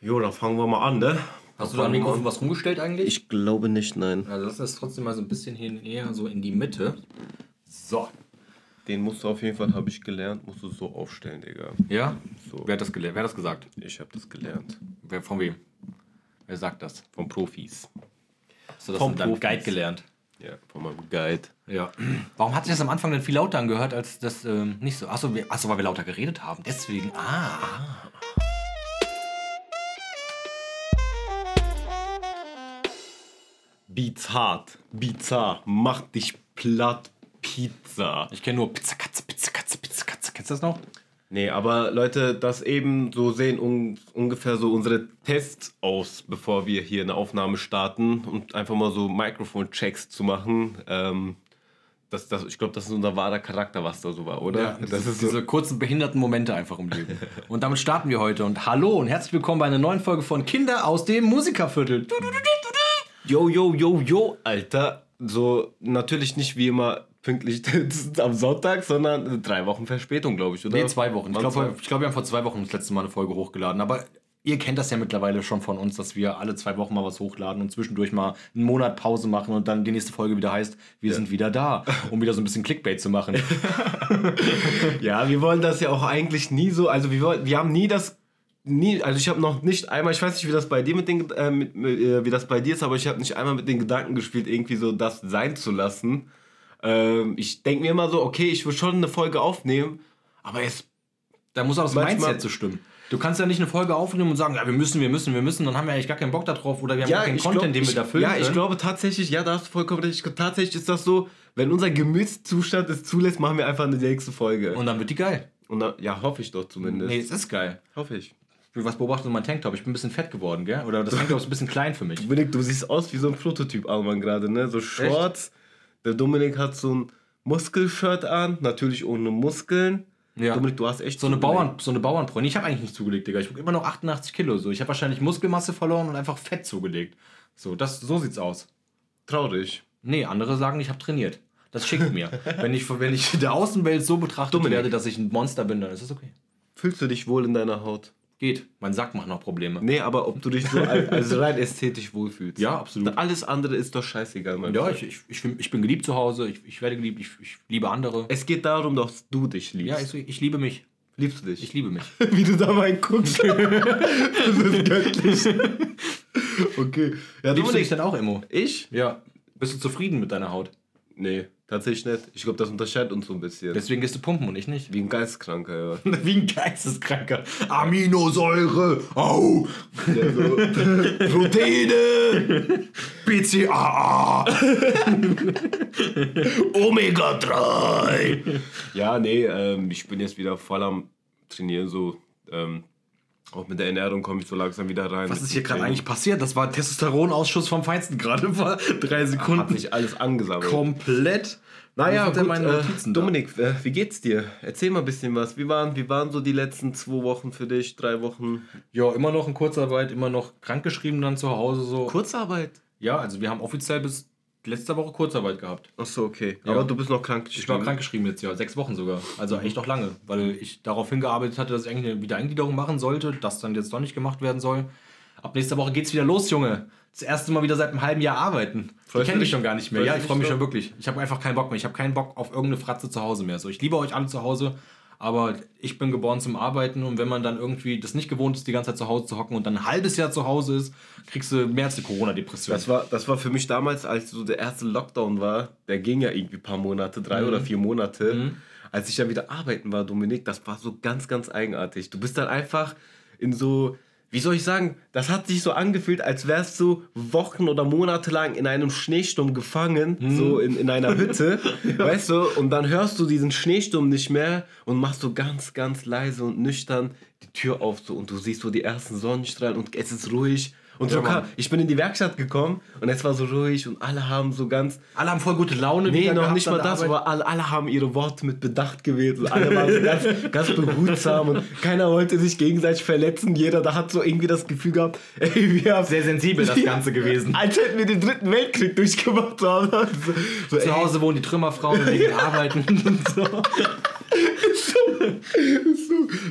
Jo, dann fangen wir mal an, ne? Hast du da am Mikrofon was rumgestellt eigentlich? Ich glaube nicht, nein. also lass das trotzdem mal so ein bisschen hier eher so in die Mitte. So. Den musst du auf jeden Fall, habe ich gelernt, musst du so aufstellen, Digga. Ja? So. Wer hat das gelernt? Wer hat das gesagt? Ich habe das gelernt. Wer, von wem? Wer sagt das? Von Profis. Hast du das Vom von deinem Profis. Guide gelernt? Ja, von meinem Guide. Ja. Warum hat sich das am Anfang denn viel lauter angehört, als das ähm, nicht so? Achso, wir, achso, weil wir lauter geredet haben. Deswegen. Ah. Beats hart, bizarr, mach dich platt, Pizza. Ich kenne nur Pizza Katze, Pizza Katze, Pizza Katze. Kennst du das noch? Nee, aber Leute, das eben so sehen un ungefähr so unsere Tests aus, bevor wir hier eine Aufnahme starten und einfach mal so Mikrofon-Checks zu machen. Ähm, das, das, ich glaube, das ist unser wahrer Charakter, was da so war, oder? das ist diese kurzen behinderten Momente einfach im Leben. Und damit starten wir heute. Und hallo und herzlich willkommen bei einer neuen Folge von Kinder aus dem Musikerviertel. Yo, yo, yo, yo, Alter. So, natürlich nicht wie immer pünktlich am Sonntag, sondern drei Wochen Verspätung, glaube ich, oder? Nee, zwei Wochen. Ich glaube, glaub, wir haben vor zwei Wochen das letzte Mal eine Folge hochgeladen. Aber ihr kennt das ja mittlerweile schon von uns, dass wir alle zwei Wochen mal was hochladen und zwischendurch mal einen Monat Pause machen und dann die nächste Folge wieder heißt, wir sind wieder da, um wieder so ein bisschen Clickbait zu machen. Ja, wir wollen das ja auch eigentlich nie so, also wir, wollen, wir haben nie das, nie, also ich habe noch nicht einmal, ich weiß nicht, wie das bei dir mit den, äh, mit, äh, wie das bei dir ist, aber ich habe nicht einmal mit den Gedanken gespielt, irgendwie so das sein zu lassen. Ähm, ich denke mir immer so, okay, ich will schon eine Folge aufnehmen, aber jetzt, Da muss auch das Mindset zu stimmen. Du kannst ja nicht eine Folge aufnehmen und sagen, ja, wir müssen, wir müssen, wir müssen, dann haben wir eigentlich gar keinen Bock darauf oder wir haben gar keinen ich Content, glaub, den wir ich, da füllen Ja, ich können. glaube tatsächlich, ja, da hast du vollkommen recht, ich, tatsächlich ist das so, wenn unser Gemütszustand es zulässt, machen wir einfach eine nächste Folge. Und, Und dann wird die geil. dann, ja, hoffe ich doch zumindest. Nee, es ist geil. Hoffe ich. Was beobachtest du mein Tanktop? Ich bin ein bisschen fett geworden, gell? Oder das Tanktop ist ein bisschen klein für mich. Dominik, du siehst aus wie so ein Prototyp Alman gerade, ne? So Shorts. Der Dominik hat so ein Muskelshirt an, natürlich ohne Muskeln. Ja. Dominik, du hast echt So eine. Bauern, so eine Bauernbräune. Ich habe eigentlich nicht zugelegt, Digga. Ich wiege immer noch 88 Kilo. So. Ich habe wahrscheinlich Muskelmasse verloren und einfach Fett zugelegt. So, das, so sieht's aus. Traurig. Nee, andere sagen, ich habe trainiert. Das schickt mir. wenn, ich, wenn ich der Außenwelt so betrachtet Dominik. werde, dass ich ein Monster bin, dann ist das okay. Fühlst du dich wohl in deiner Haut? Geht. Mein Sack macht noch Probleme. Nee, aber ob du dich so al- also rein ästhetisch wohlfühlst. Ja, absolut. Alles andere ist doch scheißegal, mein Ja, ich, ich, ich, bin- ich bin geliebt zu Hause. Ich, ich werde geliebt. Ich, ich liebe andere. Es geht darum, dass du dich liebst. Ja, ich, ich liebe mich. Liebst du dich? Ich liebe mich. wie du da mal guckst. das ist göttlich. okay. Ja, Liebst du dich denn auch, Immo? Ich? Ja. Bist du zufrieden mit deiner Haut? Nee, tatsächlich nicht. Ich glaube, das unterscheidet uns so ein bisschen. Deswegen gehst du pumpen und ich nicht. Wie ein Geisteskranker, ja. Wie ein Geisteskranker. Aminosäure. Au. Der so, Proteine! BCAA. Omega 3! Ja, nee, ähm, ich bin jetzt wieder voll am Trainieren, so. Ähm, auch mit der Ernährung komme ich so langsam wieder rein. Was ist hier gerade eigentlich passiert? Das war Testosteronausschuss vom Feinsten gerade vor drei Hat Sekunden. sich alles angesammelt. Komplett. Naja, gut, meine äh? Dominik, äh, wie geht's dir? Erzähl mal ein bisschen was. Wie waren, wie waren so die letzten zwei Wochen für dich? Drei Wochen? Ja, immer noch in Kurzarbeit, immer noch krankgeschrieben dann zu Hause so. Kurzarbeit? Ja, also wir haben offiziell bis letzte Woche Kurzarbeit gehabt. Achso, okay. Ja. Aber du bist noch krank. Ich war krankgeschrieben jetzt ja, sechs Wochen sogar. Also echt auch lange, weil ich darauf hingearbeitet hatte, dass ich eigentlich eine Wiedereingliederung machen sollte, das dann jetzt doch nicht gemacht werden soll. Ab nächster Woche geht's wieder los, Junge. Das erste Mal wieder seit einem halben Jahr arbeiten. Ich Freust du kenne mich dich? schon gar nicht mehr. Ja, ich freue mich schon wirklich. Ich habe einfach keinen Bock mehr. Ich habe keinen Bock auf irgendeine Fratze zu Hause mehr. So, ich liebe euch alle zu Hause, aber ich bin geboren zum Arbeiten und wenn man dann irgendwie das nicht gewohnt ist, die ganze Zeit zu Hause zu hocken und dann ein halbes Jahr zu Hause ist, kriegst du mehr als eine Corona-Depression. Das war, das war für mich damals, als so der erste Lockdown war, der ging ja irgendwie ein paar Monate, drei Mhm. oder vier Monate. Als ich dann wieder arbeiten war, Dominik, das war so ganz, ganz eigenartig. Du bist dann einfach in so, wie soll ich sagen, das hat sich so angefühlt, als wärst du Wochen oder Monate lang in einem Schneesturm gefangen, Mhm. so in, in einer Hütte, weißt du, und dann hörst du diesen Schneesturm nicht mehr und machst so ganz, ganz leise und nüchtern die Tür auf so und du siehst so die ersten Sonnenstrahlen und es ist ruhig. Und so Ja, kam, ich bin in die Werkstatt gekommen und es war so ruhig und alle haben so ganz. alle haben voll gute Laune. Nee, noch nicht mal das, aber alle, alle haben ihre Worte mit Bedacht gewählt. Und alle waren so ganz, ganz behutsam und keiner wollte sich gegenseitig verletzen. Jeder da hat so irgendwie das Gefühl gehabt, ey, wir haben. Sehr sensibel das Ganze gewesen. Als hätten wir den dritten Weltkrieg durchgemacht. So, so, Zu Hause wohnen die Trümmerfrauen und die arbeiten und so. So,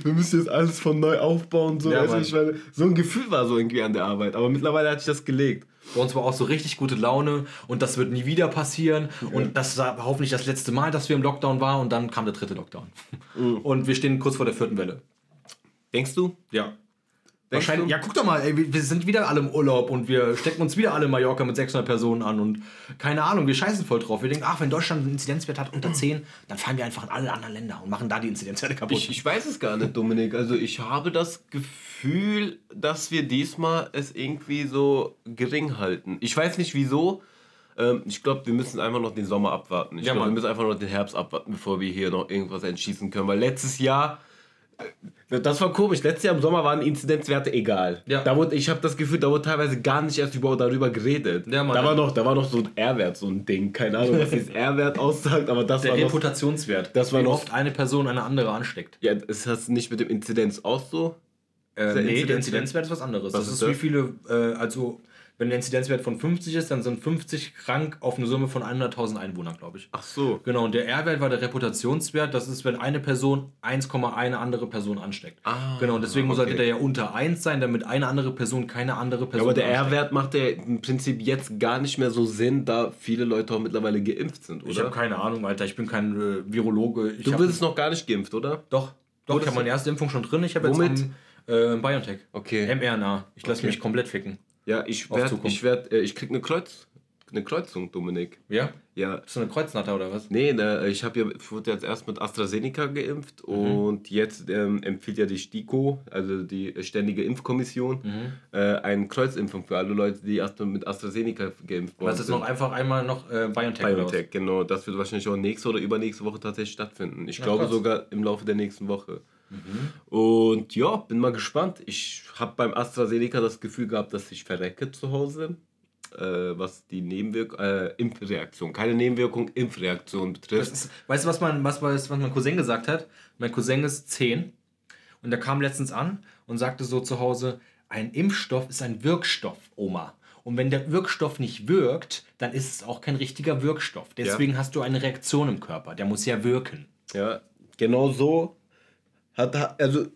wir müssen jetzt alles von neu aufbauen. So, Ja, Mann. ich meine, so ein Gefühl war so irgendwie an der Arbeit. Aber mittlerweile hat sich das gelegt. Bei uns war auch so richtig gute Laune und das wird nie wieder passieren. Und das war hoffentlich das letzte Mal, dass wir im Lockdown waren und dann kam der dritte Lockdown. Und wir stehen kurz vor der vierten Welle. Denkst du? Ja. Wahrscheinlich, ja, guck doch mal, ey, wir sind wieder alle im Urlaub und wir stecken uns wieder alle in Mallorca mit 600 Personen an und keine Ahnung, wir scheißen voll drauf. Wir denken, ach, wenn Deutschland einen Inzidenzwert hat unter 10, dann fahren wir einfach in alle anderen Länder und machen da die Inzidenzwerte kaputt. Ich, ich weiß es gar nicht, Dominik. Also ich habe das Gefühl, dass wir diesmal es irgendwie so gering halten. Ich weiß nicht wieso. Ähm, ich glaube, wir müssen einfach noch den Sommer abwarten. Ich Ja, glaube, wir müssen einfach noch den Herbst abwarten, bevor wir hier noch irgendwas entschießen können. Weil letztes Jahr, das war komisch. Letztes Jahr im Sommer waren Inzidenzwerte egal. Ja. Da wurde, ich habe das Gefühl, da wurde teilweise gar nicht erst über, darüber geredet. Ja, Mann. da, war noch, da war noch so ein R-Wert, so ein Ding. Keine Ahnung, was dieses R-Wert aussagt, aber das der war noch... Reputationswert, Das war wie noch- oft eine Person eine andere ansteckt. Ja, ist das nicht mit dem Inzidenz auch so? Äh, Der nee, der Inzidenzwert? Ist was anderes. Was das ist ist, wie viele, äh, also wenn der Inzidenzwert von 50 ist, dann sind 50 krank auf eine Summe von 100.000 Einwohnern, glaube ich. Ach so. Genau, und der R-Wert war der Reputationswert. Das ist, wenn eine Person 1,1 eine andere Person ansteckt. Ah, genau, und deswegen okay. sollte der ja unter 1 sein, damit eine andere Person keine andere Ja, Person aber der. R-Wert macht ja im Prinzip jetzt gar nicht mehr so Sinn, da viele Leute auch mittlerweile geimpft sind, Ich habe oder? keine Ahnung, Alter. Ich bin kein äh, Virologe. Ich Du bist noch gar nicht geimpft, oder? Doch, doch, ich habe meine erste Impfung schon drin. Ich habe jetzt am, äh, BioNTech. Okay. mRNA. Ich lasse Okay. mich komplett ficken. Ja, ich Auf werd, Zukunft. ich werd, äh, ich krieg eine Kreuz, eine Kreuzung, Dominik. Ja? Ja. Bist du eine Kreuznatter oder was? Nee, ne, ich habe ja, ich wurde jetzt erst mit AstraZeneca geimpft und jetzt ähm, empfiehlt ja die STIKO, also die Ständige Impfkommission, äh, eine Kreuzimpfung für alle Leute, die erst mit AstraZeneca geimpft wurden. Was jetzt noch einfach einmal noch äh, BioNTech? BioNTech, genau. Das wird wahrscheinlich auch nächste oder übernächste Woche tatsächlich stattfinden. Ich Na, glaube krass. sogar im Laufe der nächsten Woche. Und ja, bin mal gespannt. Ich habe beim AstraZeneca das Gefühl gehabt, dass ich verrecke zu Hause. Äh, was die Nebenwirkung, äh, Impfreaktion, keine Nebenwirkung, Impfreaktion betrifft. ist, weißt du, was, mein, was, was mein Cousin gesagt hat? Mein Cousin ist 10 und der kam letztens an und sagte so zu Hause, ein Impfstoff ist ein Wirkstoff, Oma. Und wenn der Wirkstoff nicht wirkt, dann ist es auch kein richtiger Wirkstoff. Deswegen hast du eine Reaktion im Körper. Der muss ja wirken. Ja, genau so hat also,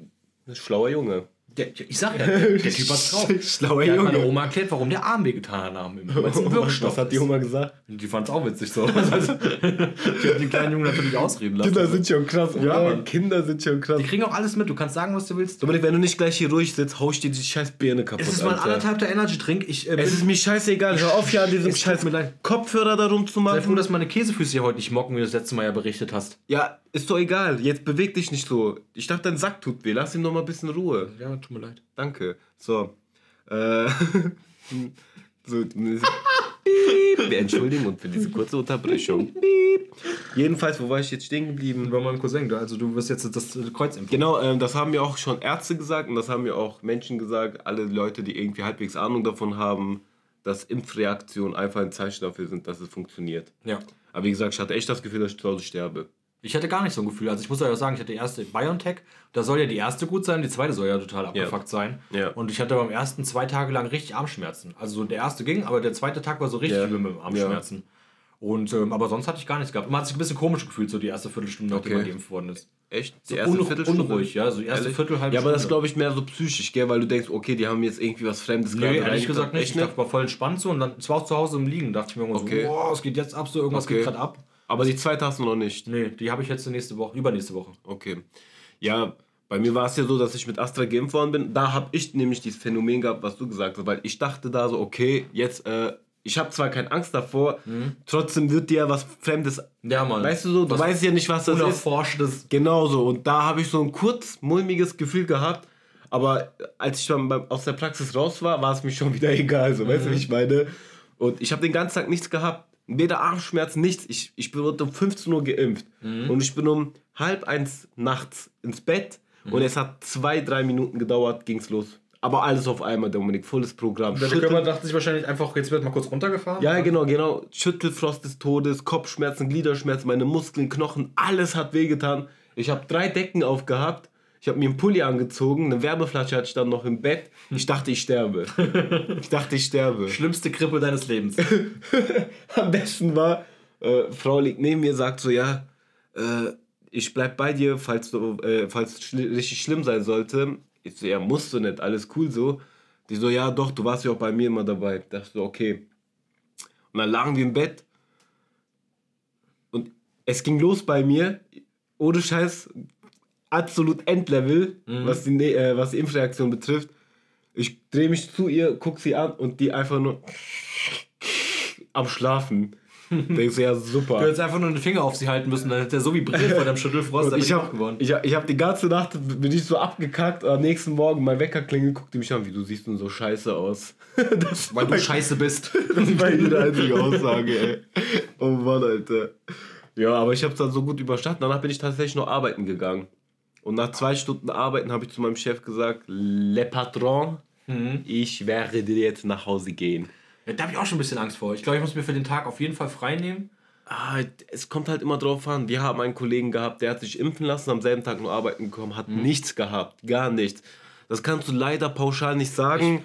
ein schlauer Junge. Der, ich sag ja, der, Typ hat's drauf. Schlauer Der hat Junge. meine Oma erklärt, warum der Arm wehgetan hat Impfen. Weil es ein Wirkstoff Was hat die. Oma gesagt? Die fand's auch witzig so. Also, ich habe den kleinen Jungen natürlich ausreden lassen. Kinder sind schon krass? Ja, Mann. Kinder sind schon krass. Die kriegen auch alles mit. Du kannst sagen, was du willst. Dominik, wenn du nicht gleich hier ruhig sitzt, hau ich dir die scheiß Birne kaputt, Es ist mein anderthalbter Energy-Drink. Ich äh, Es ist mir scheißegal, hör auf hier an diesem Es tut scheiß leid. Kopfhörer da sei froh, rumzumachen. dass meine Käsefüße hier heute nicht mocken, wie du das letzte Mal ja berichtet hast. Ja, ist doch egal, jetzt beweg dich nicht so. Ich dachte, dein Sack tut weh, lass ihn noch mal ein bisschen Ruhe. Ja, tut mir leid. Danke. So. Äh, so. Wir entschuldigen uns für diese kurze Unterbrechung. Jedenfalls, wo war ich jetzt stehen geblieben? Bei meinem Cousin, also du wirst jetzt das Kreuz impfen. Genau, ähm, das haben mir auch schon Ärzte gesagt und das haben mir auch Menschen gesagt, alle Leute, die irgendwie halbwegs Ahnung davon haben, dass Impfreaktionen einfach ein Zeichen dafür sind, dass es funktioniert. Ja. Aber wie gesagt, ich hatte echt das Gefühl, dass ich zu Hause sterbe. Ich hatte gar nicht so ein Gefühl. Also ich muss euch auch sagen, ich hatte die erste BioNTech. Da soll ja die erste gut sein, die zweite soll ja total abgefuckt sein. Ja. Und ich hatte beim ersten zwei Tage lang richtig Armschmerzen. Also so der erste ging, aber der zweite Tag war so richtig Ja. übel mit Armschmerzen. Und, ähm, aber sonst hatte ich gar nichts gehabt. Man hat sich ein bisschen komisch gefühlt, so die erste Viertelstunde, nachdem Okay. man geimpft worden ist. Echt? So unru- unruhig, ja, so die erste Ehrlich? Viertel, halbe Ja, aber das Stunde. glaube ich mehr so psychisch, gell? Weil du denkst, okay, die haben jetzt irgendwie was Fremdes Nee, ehrlich gesagt nicht. Ich dachte, war voll entspannt so und dann, es war auch zu Hause im Liegen, dachte ich mir irgendwann Okay. so, wow, es geht jetzt ab, so irgendwas Okay. geht gerade ab. Aber die zweite hast du noch nicht. Nee, die habe ich jetzt nächste Woche, übernächste Woche. Okay. Ja, bei mir war es ja so, dass ich mit Astra geimpft worden bin. Da habe ich nämlich dieses Phänomen gehabt, was du gesagt hast, weil ich dachte da so, okay, jetzt, äh, ich habe zwar keine Angst davor, trotzdem wird dir ja was Fremdes. Ja, Mann. Weißt du so, du Was weißt ja nicht, was das ist. Unerforschtes. Genau so. Und da habe ich so ein kurz mulmiges Gefühl gehabt. Aber als ich dann aus der Praxis raus war, war es mir schon wieder egal. So, weißt du, wie ich meine? Und ich habe den ganzen Tag nichts gehabt. Weder Armschmerzen, nichts. Ich, ich bin um 15 Uhr geimpft. Und ich bin um halb eins nachts ins Bett. Und es hat zwei, drei Minuten gedauert, ging's los. Aber alles auf einmal, Dominik. Volles Programm. Der Schüttel- Körper dachte sich wahrscheinlich einfach, jetzt wird mal kurz runtergefahren. ja, genau, genau. Schüttelfrost des Todes, Kopfschmerzen, Gliederschmerzen, meine Muskeln, Knochen, alles hat wehgetan. Ich habe drei Decken aufgehabt. Ich habe mir einen Pulli angezogen, eine Wärmeflasche hatte ich dann noch im Bett. Ich dachte, ich sterbe. Ich dachte, ich sterbe. Schlimmste Krippe deines Lebens. Am besten war, äh, Frau liegt neben mir, sagt so, ja, äh, ich bleib bei dir, falls du, äh, falls es schli richtig schlimm sein sollte. Ich so, ja, musst du nicht, alles cool so. Die so, ja, doch, du warst ja auch bei mir immer dabei. Ich dachte so, okay. Und dann lagen wir im Bett. Und es ging los bei mir. Ohne Scheiß, absolut Endlevel, was, die, Ne- äh, was die Impfreaktion betrifft. Ich drehe mich zu ihr, guck sie an und die einfach nur am Schlafen. Denkst du, ja, super. Du hättest einfach nur den Finger auf sie halten müssen, dann hätte er so vibriert vor deinem Schüttelfrost, ich habe wach geworden. ich hab, ich hab die ganze Nacht bin ich so abgekackt. Am nächsten Morgen mein Wecker klingelt, guckt die mich an, wie du siehst denn so scheiße aus. Das Weil du scheiße bist. das war ihre einzige Aussage, ey. Oh Mann, Alter. Ja, aber ich habe es dann so gut überstanden. Danach bin ich tatsächlich noch arbeiten gegangen. Und nach zwei Stunden Arbeiten habe ich zu meinem Chef gesagt, Le Patron, ich werde dir jetzt nach Hause gehen. Ja, da habe ich auch schon ein bisschen Angst vor. Ich glaube, ich muss mir für den Tag auf jeden Fall frei nehmen. Ah, es kommt halt immer drauf an. Wir haben einen Kollegen gehabt, der hat sich impfen lassen, am selben Tag nur arbeiten gekommen, hat nichts gehabt, gar nichts. Das kannst du leider pauschal nicht sagen.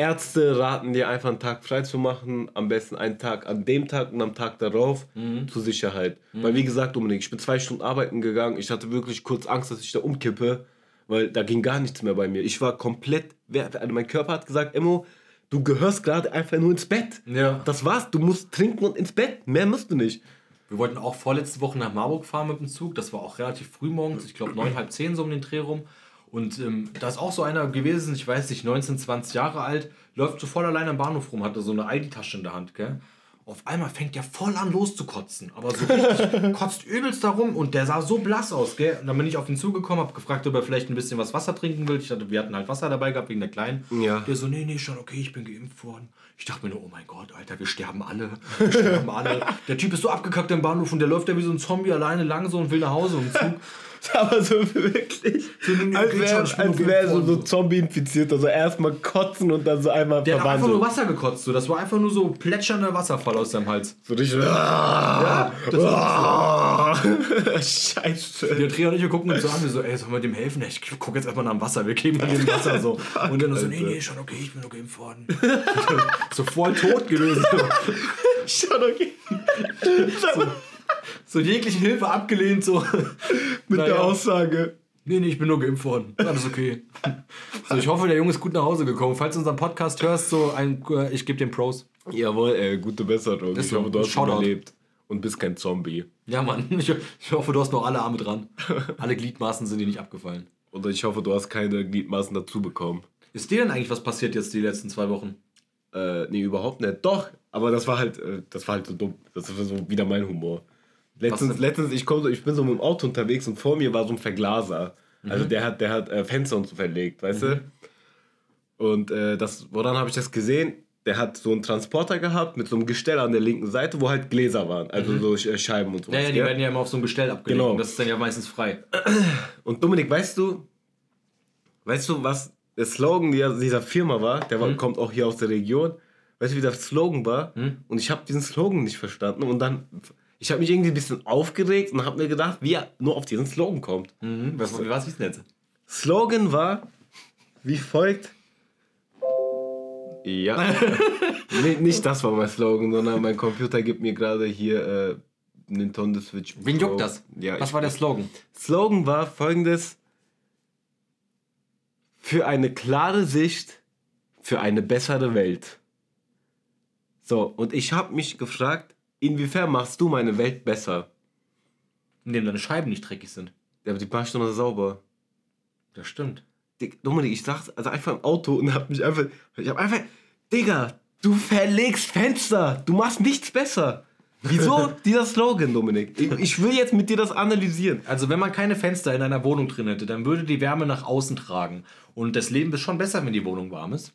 Ärzte raten dir einfach einen Tag frei zu machen, am besten einen Tag an dem Tag und am Tag darauf zur Sicherheit. Weil wie gesagt, Dominik, ich bin zwei Stunden arbeiten gegangen, ich hatte wirklich kurz Angst, dass ich da umkippe, weil da ging gar nichts mehr bei mir. Ich war komplett, also mein Körper hat gesagt, Emmo, du gehörst gerade einfach nur ins Bett. Ja. Das war's, du musst trinken und ins Bett, mehr musst du nicht. Wir wollten auch vorletzte Woche nach Marburg fahren mit dem Zug. Das war auch relativ früh morgens, ich glaube neun, halb zehn so um den Dreh rum. Und ähm, da ist auch so einer gewesen, ich weiß nicht, 19, 20 Jahre alt, läuft so voll allein am Bahnhof rum, hatte so eine Aldi-Tasche in der Hand, gell? Auf einmal fängt der voll an loszukotzen, aber so richtig, kotzt übelst darum und der sah so blass aus, gell? Und dann bin ich auf ihn zugekommen, hab gefragt, ob er vielleicht ein bisschen was Wasser trinken will. Ich dachte, wir hatten halt Wasser dabei gehabt wegen der Kleinen. Ja. Der so, nee, nee, schon okay, ich bin geimpft worden. Ich dachte mir nur, oh mein Gott, Alter, wir sterben alle. Wir sterben alle. Der Typ ist so abgekackt im Bahnhof und der läuft da wie so ein Zombie alleine lang so und will nach Hause im Zug. Aber so wirklich. nee, als wäre wär so, so. Zombie-infiziert. Also erstmal kotzen und dann so einmal Der hat einfach nur verwandeln. Wasser gekotzt. So. Das war einfach nur so plätschernder Wasserfall aus seinem Hals. So richtig. Ja, das Ah. Scheiße. Der Tria und ich, wir gucken uns so an, wir so, ey, sollen wir dem helfen? Ich guck jetzt erstmal nach dem Wasser, wir geben ihm dem Wasser so. Und dann so, nee, nee, schon okay, ich bin nur geimpft worden. so voll tot gewesen. Schon okay. So jegliche Hilfe abgelehnt, so. Mit Naja. der Aussage. Nee, nee, ich bin nur geimpft worden. Alles okay. So, ich hoffe, der Junge ist gut nach Hause gekommen. Falls du unseren Podcast hörst, so ein, äh, ich gebe dem Pros. Jawohl, ey, gute Besserung. Ist Ich so. hoffe, du hast Shoutout. überlebt. Und bist kein Zombie. Ja, Mann. Ich, ich hoffe, du hast noch alle Arme dran. Alle Gliedmaßen sind dir nicht abgefallen. Oder ich hoffe, du hast keine Gliedmaßen dazu bekommen. Ist dir denn eigentlich was passiert jetzt die letzten zwei Wochen? Äh, nee, überhaupt nicht. Doch, aber das war halt, äh, das war halt so dumm. Das war so wieder mein Humor. Letztens, letztens ich, komm so, ich bin so mit dem Auto unterwegs und vor mir war so ein Verglaser. Also der hat, der hat äh, Fenster und so verlegt, weißt du? Und äh, das, woran habe ich das gesehen? Der hat so einen Transporter gehabt mit so einem Gestell an der linken Seite, wo halt Gläser waren, also so äh, Scheiben und so. Ja, ja, die werden ja immer auf so ein Gestell abgelegt. Genau. Das ist dann ja meistens frei. Und Dominik, weißt du, weißt du, was der Slogan dieser, Firma war? Der war, kommt auch hier aus der Region. Weißt du, wie der Slogan war? Und ich habe diesen Slogan nicht verstanden. Und dann, ich habe mich irgendwie ein bisschen aufgeregt und habe mir gedacht, wie er nur auf diesen Slogan kommt. Mhm. Was, was hieß denn jetzt? Slogan war wie folgt. Ja. nee, nicht das war mein Slogan, sondern mein Computer gibt mir gerade hier äh, Nintendo Switch. Wen Pro. juckt das? Ja, was war der Slogan? Slogan war folgendes: Für eine klare Sicht, für eine bessere Welt. So, und ich habe mich gefragt, inwiefern machst du meine Welt besser? Indem deine Scheiben nicht dreckig sind. Ja, aber die paar Stunden sauber. Das stimmt. Dominik, ich sag's also einfach im Auto und hab mich einfach. Ich hab einfach. Digga, du verlegst Fenster. Du machst nichts besser. Wieso dieser Slogan, Dominik? Ich, will jetzt mit dir das analysieren. Also wenn man keine Fenster in einer Wohnung drin hätte, dann würde die Wärme nach außen tragen. Und das Leben ist schon besser, wenn die Wohnung warm ist.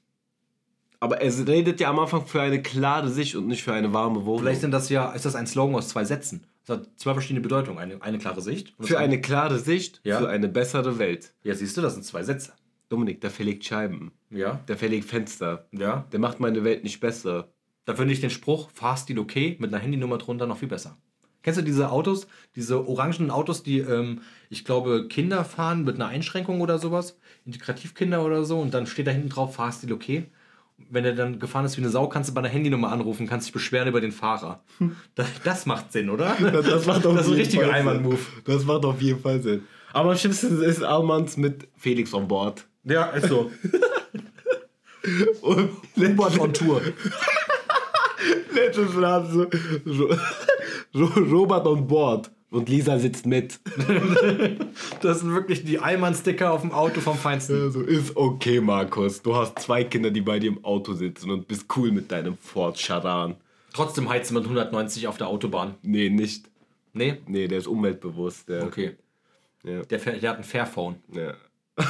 Aber es redet ja am Anfang für eine klare Sicht und nicht für eine warme Wohnung. Vielleicht sind das ja, ist das ein Slogan aus zwei Sätzen. Das hat zwei verschiedene Bedeutungen. Eine, eine klare Sicht. Für eine klare Sicht, Ja. für eine bessere Welt. Ja, siehst du, das sind zwei Sätze. Dominik, der verlegt Scheiben. Ja. Der verlegt Fenster. Ja. Der macht meine Welt nicht besser. Da finde ich den Spruch, Fahrstil okay, mit einer Handynummer drunter noch viel besser. Kennst du diese Autos, diese orangenen Autos, die, ähm, ich glaube, Kinder fahren mit einer Einschränkung oder sowas? Integrativkinder oder so und dann steht da hinten drauf Fahrstil okay. Wenn er dann gefahren ist wie eine Sau, kannst du bei einer Handynummer anrufen, kannst dich beschweren über den Fahrer. Das, das macht Sinn, oder? Das, das macht auf Das ist ein richtiger. Einwand-Move. Das macht auf jeden Fall Sinn. Aber am schlimmsten ist Almans mit Felix on Board. Ja, ist so. Und Hubert on Tour. letztes Mal so, Robert on Board. Und Lisa sitzt mit. Das sind wirklich die Allmann-Sticker auf dem Auto vom Feinsten. Also ist okay, Markus. Du hast zwei Kinder, die bei dir im Auto sitzen und bist cool mit deinem Ford Charan. Trotzdem heizt man 190 auf der Autobahn. Nee, nicht. Nee? Nee, der ist umweltbewusst. Der, Okay. Ja. Der, der hat ein Fairphone. Ja.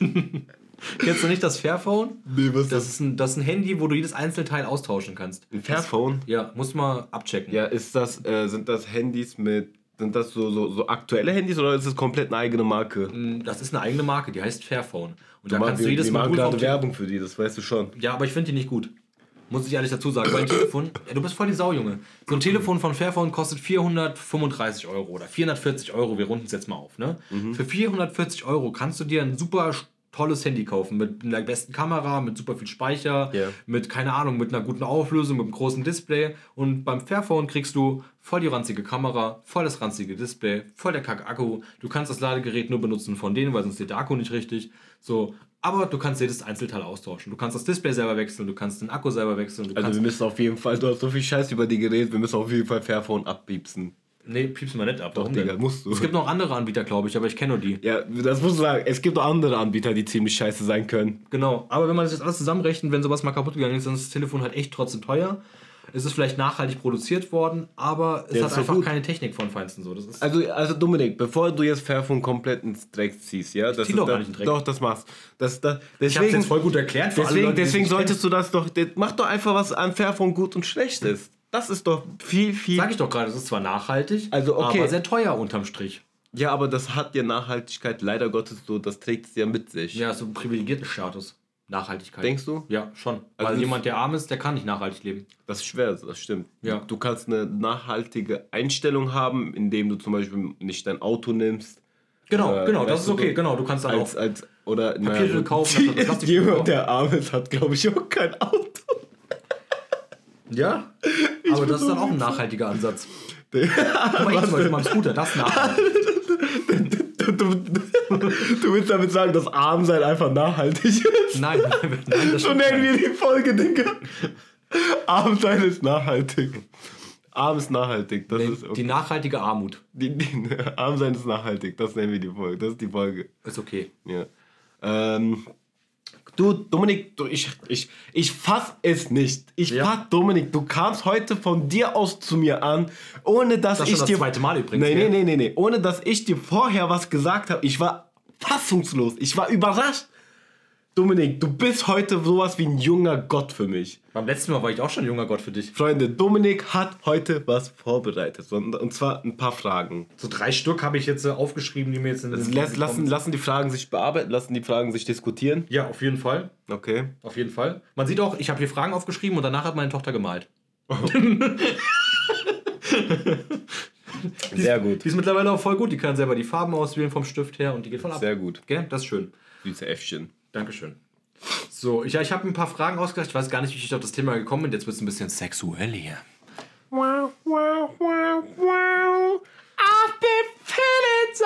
Kennst du nicht das Fairphone? Nee, was Das ist, ein, das ist ein Handy, wo du jedes Einzelteil austauschen kannst. Ein Fairphone? Ja, muss mal abchecken. Ja, ist das, äh, sind das Handys mit, sind das so, so, so aktuelle Handys oder ist das komplett eine eigene Marke? Das ist eine eigene Marke, die heißt Fairphone. Und da kannst du wir, jedes wir machen Modul vom gerade Werbung für die, das weißt du schon. Ja, aber ich finde die nicht gut. Muss ich ehrlich dazu sagen. Weil ein Telefon, ja, du bist voll die Sau, Junge. So ein Telefon von Fairphone kostet 435 Euro oder 440 Euro. Wir runden es jetzt mal auf, ne? Mhm. Für 440 Euro kannst du dir ein super tolles Handy kaufen. Mit einer besten Kamera, mit super viel Speicher, Ja. mit, keine Ahnung, mit einer guten Auflösung, mit einem großen Display. Und beim Fairphone kriegst du voll die ranzige Kamera, voll das ranzige Display, voll der Kack-Akku. Du kannst das Ladegerät nur benutzen von denen, weil sonst geht der Akku nicht richtig. So, aber du kannst jedes Einzelteil austauschen. Du kannst das Display selber wechseln, du kannst den Akku selber wechseln. Du Also wir müssen auf jeden Fall, du hast so viel Scheiß über die geredet, wir müssen auf jeden Fall Fairphone abpiepsen. Nee, piepst mal nicht ab. Warum Digga, musst du. Es gibt noch andere Anbieter, glaube ich, aber ich kenne nur die. Ja, das musst du sagen. Es gibt auch andere Anbieter, die ziemlich scheiße sein können. Genau, aber wenn man das jetzt alles zusammenrechnet, wenn sowas mal kaputt gegangen ist, dann ist das Telefon halt echt trotzdem teuer. Es ist vielleicht nachhaltig produziert worden, aber es Ja, hat doch einfach gut. keine Technik von Feinsten so. Das ist Also, also Dominik, bevor du jetzt Fairphone komplett ins Dreck ziehst, ja? Das zieh ist doch gar da- nicht Dreck. Doch, das machst. Das, das, ich habe deswegen, jetzt voll gut erklärt. deswegen, Leute, deswegen solltest du das doch. Mach doch einfach, was an Fairphone gut und schlecht ist. Das ist doch viel, viel. Sag ich doch gerade, es ist zwar nachhaltig, Also, okay. aber sehr teuer unterm Strich. Ja, aber das hat ja Nachhaltigkeit leider Gottes so, das trägt es ja mit sich. Ja, so ein privilegierter Status. Nachhaltigkeit. Denkst du? Ja, schon. Also Weil jemand, der arm ist, der kann nicht nachhaltig leben. Das ist schwer, das stimmt. Ja. Du kannst eine nachhaltige Einstellung haben, indem du zum Beispiel nicht dein Auto nimmst. Genau, Äh, genau, das ist okay, du- genau. Du kannst dann Als, auch. als, oder das Plastik zu kaufen. Jemand, der arm ist, hat, glaube ich, auch kein Auto. Ja? Aber das ist dann auch ein nachhaltiger Ansatz. Guck mal, ich zum Beispiel beim Scooter, das ist nachhaltig. Du, du, du willst damit sagen, dass Armsein einfach nachhaltig ist? Nein, nein, das So stimmt nennen nicht. wir die Folge, Digga. Armsein ist nachhaltig. Arm ist nachhaltig. Das ist Die okay. nachhaltige Armut Die, die, Armsein ist nachhaltig. Das nennen wir die Folge. Das ist die Folge. ist okay. Ja. Ähm, du, Dominik, du, ich, ich, ich fass es nicht. Ich Ja. fass, Dominik, du kamst heute von dir aus zu mir an, ohne dass Das ich das dir. zweite Mal übrigens, Nee, nee, nee, nee, nee. Ohne dass ich dir vorher was gesagt habe. Ich war fassungslos. Ich war überrascht. Dominik, du bist heute sowas wie ein junger Gott für mich. Beim letzten Mal war ich auch schon junger Gott für dich. Freunde, Dominik hat heute was vorbereitet. Und, zwar ein paar Fragen. So drei Stück habe ich jetzt äh, aufgeschrieben, die mir jetzt in den Also lass, lassen, lassen die Fragen sich bearbeiten, lassen die Fragen sich diskutieren. Ja, auf jeden Fall. Okay. Auf jeden Fall. Man sieht auch, ich habe hier Fragen aufgeschrieben und danach hat meine Tochter gemalt. Sehr gut. Die ist mittlerweile auch voll gut. Die kann selber die Farben auswählen vom Stift her und die geht voll ab. Sehr gut. Gell? Das ist schön. Süße Äffchen. Dankeschön. So, ich, ja, ich habe ein paar Fragen ausgedacht. Ich weiß gar nicht, wie ich auf das Thema gekommen bin. Jetzt wird es ein bisschen sexuell hier. Wow, wow, wow, wow. I've been feeling so,